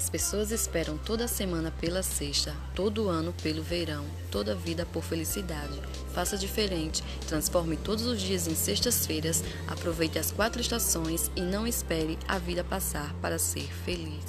As pessoas esperam toda semana pela sexta, todo ano pelo verão, toda vida por felicidade. Faça diferente, transforme todos os dias em sextas-feiras, aproveite as quatro estações e não espere a vida passar para ser feliz.